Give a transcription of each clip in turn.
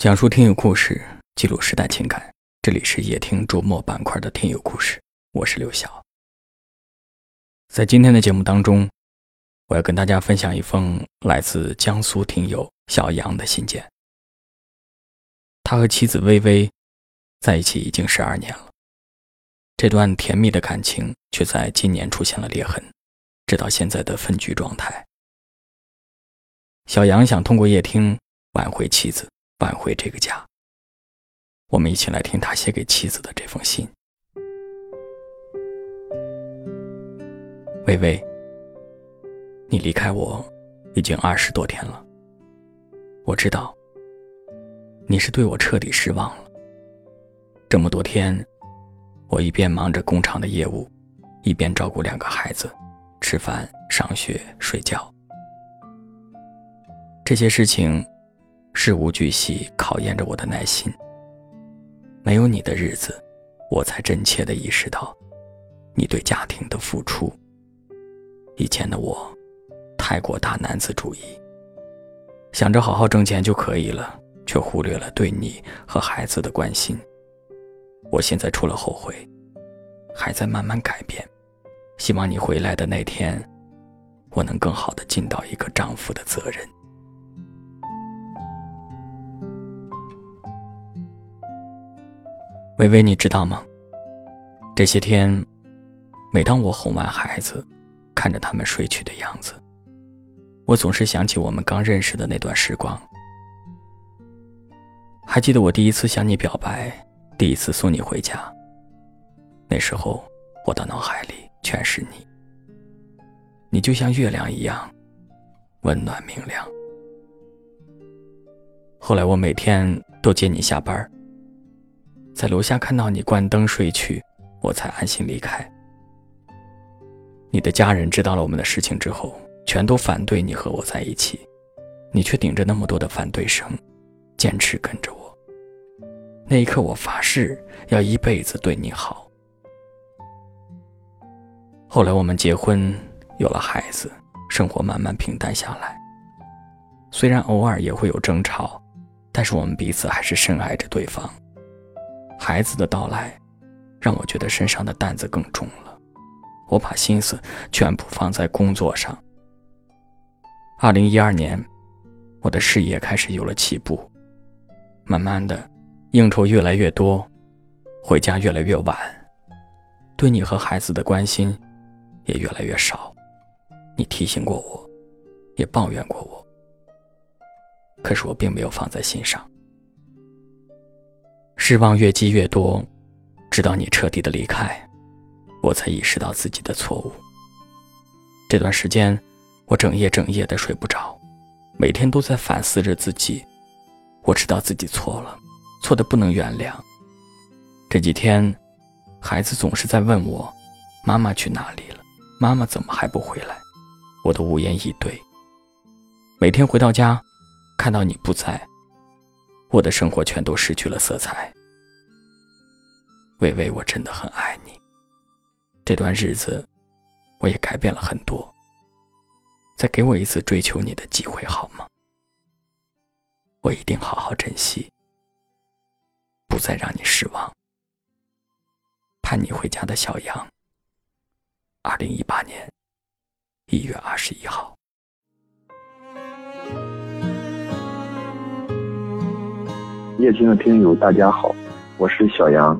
讲述听友故事，记录时代情感。这里是夜听周末板块的听友故事，我是刘晓。在今天的节目当中，我要跟大家分享一封来自江苏听友小杨的信件。他和妻子薇薇在一起已经十二年了，这段甜蜜的感情却在今年出现了裂痕，直到现在的分居状态。小杨想通过夜听挽回妻子。挽回这个家，我们一起来听他写给妻子的这封信。微微，你离开我已经二十多天了，我知道你是对我彻底失望了。这么多天，我一边忙着工厂的业务，一边照顾两个孩子，吃饭、上学、睡觉，这些事情。事无巨细，考验着我的耐心。没有你的日子，我才真切地意识到，你对家庭的付出。以前的我，太过大男子主义，想着好好挣钱就可以了，却忽略了对你和孩子的关心。我现在除了后悔，还在慢慢改变。希望你回来的那天，我能更好地尽到一个丈夫的责任。微微，你知道吗？这些天，每当我哄完孩子，看着他们睡去的样子，我总是想起我们刚认识的那段时光。还记得我第一次向你表白，第一次送你回家。那时候，我的脑海里全是你。你就像月亮一样，温暖明亮。后来，我每天都接你下班。在楼下看到你关灯睡去，我才安心离开。你的家人知道了我们的事情之后，全都反对你和我在一起，你却顶着那么多的反对声，坚持跟着我。那一刻，我发誓要一辈子对你好。后来我们结婚，有了孩子，生活慢慢平淡下来。虽然偶尔也会有争吵，但是我们彼此还是深爱着对方。孩子的到来，让我觉得身上的担子更重了。我把心思全部放在工作上。二零一二年，我的事业开始有了起步，慢慢的，应酬越来越多，回家越来越晚，对你和孩子的关心也越来越少。你提醒过我，也抱怨过我，可是我并没有放在心上。失望越积越多，直到你彻底的离开，我才意识到自己的错误。这段时间，我整夜整夜的睡不着，每天都在反思着自己。我知道自己错了，错的不能原谅。这几天，孩子总是在问我：“妈妈去哪里了？妈妈怎么还不回来？”我都无言以对。每天回到家，看到你不在。我的生活全都失去了色彩，微微，我真的很爱你。这段日子，我也改变了很多。再给我一次追求你的机会好吗？我一定好好珍惜，不再让你失望。盼你回家的小杨。二零一八年一月二十一号。夜听的听友，大家好，我是小杨。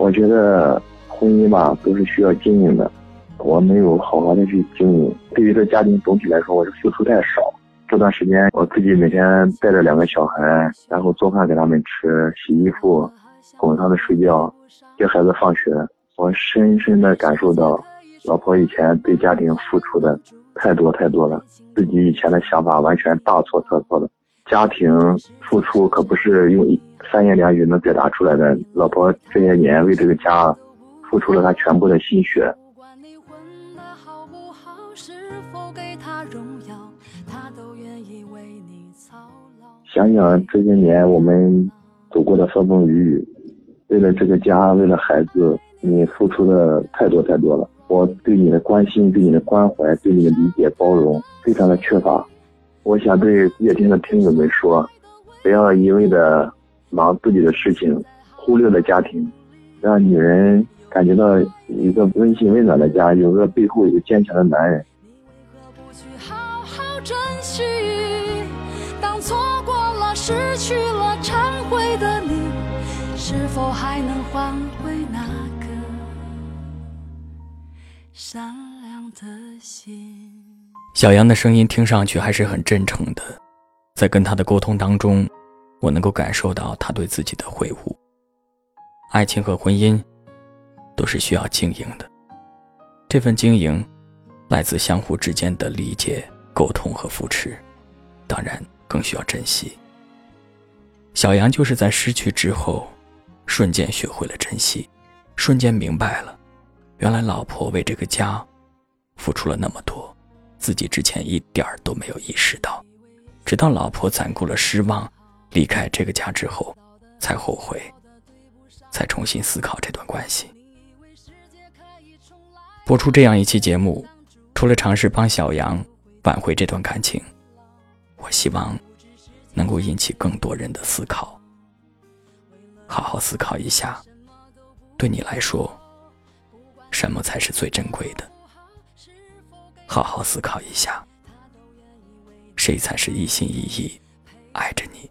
我觉得婚姻吧，都是需要经营的。我没有好好的去经营，对于这家庭总体来说，我是付出太少。这段时间，我自己每天带着两个小孩，然后做饭给他们吃，洗衣服，哄他们睡觉，接孩子放学。我深深的感受到，老婆以前对家庭付出的太多太多了，自己以前的想法完全大错特错了。家庭付出可不是用三言两语能表达出来的。老婆这些年为这个家付出了她全部的心血。想想这些年我们走过的风风雨雨，为了这个家，为了孩子，你付出的太多太多了。我对你的关心、对你的关怀、对你的理解、包容，非常的缺乏。我想对夜听的听友们说，不要一味的忙自己的事情，忽略了家庭，让女人感觉到一个温馨温暖的家，有个背后有个坚强的男人。失去了忏悔的你，是否还能换回那颗善良的心？小杨的声音听上去还是很真诚的，在跟他的沟通当中，我能够感受到他对自己的悔悟。爱情和婚姻都是需要经营的，这份经营来自相互之间的理解、沟通和扶持，当然更需要珍惜。小杨就是在失去之后，瞬间学会了珍惜，瞬间明白了，原来老婆为这个家付出了那么多，自己之前一点儿都没有意识到，直到老婆攒够了失望，离开这个家之后，才后悔，才重新思考这段关系。播出这样一期节目，除了尝试帮小杨挽回这段感情，我希望。能够引起更多人的思考。好好思考一下，对你来说，什么才是最珍贵的？好好思考一下，谁才是一心一意爱着你、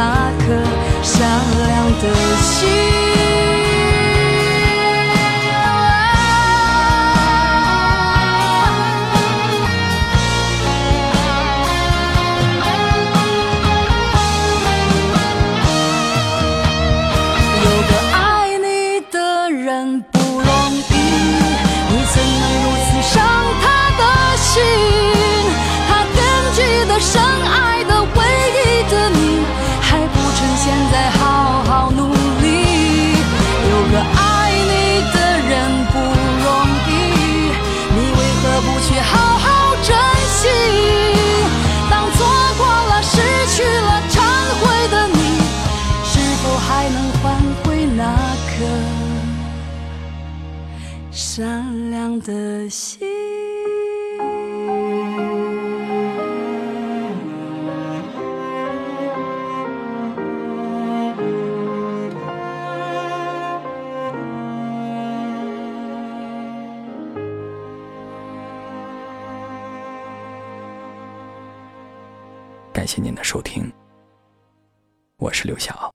那颗善良的心有个爱你的人不容易你怎能如此伤他的心？他惦记的深爱善良的心。感谢您的收听，我是刘晓。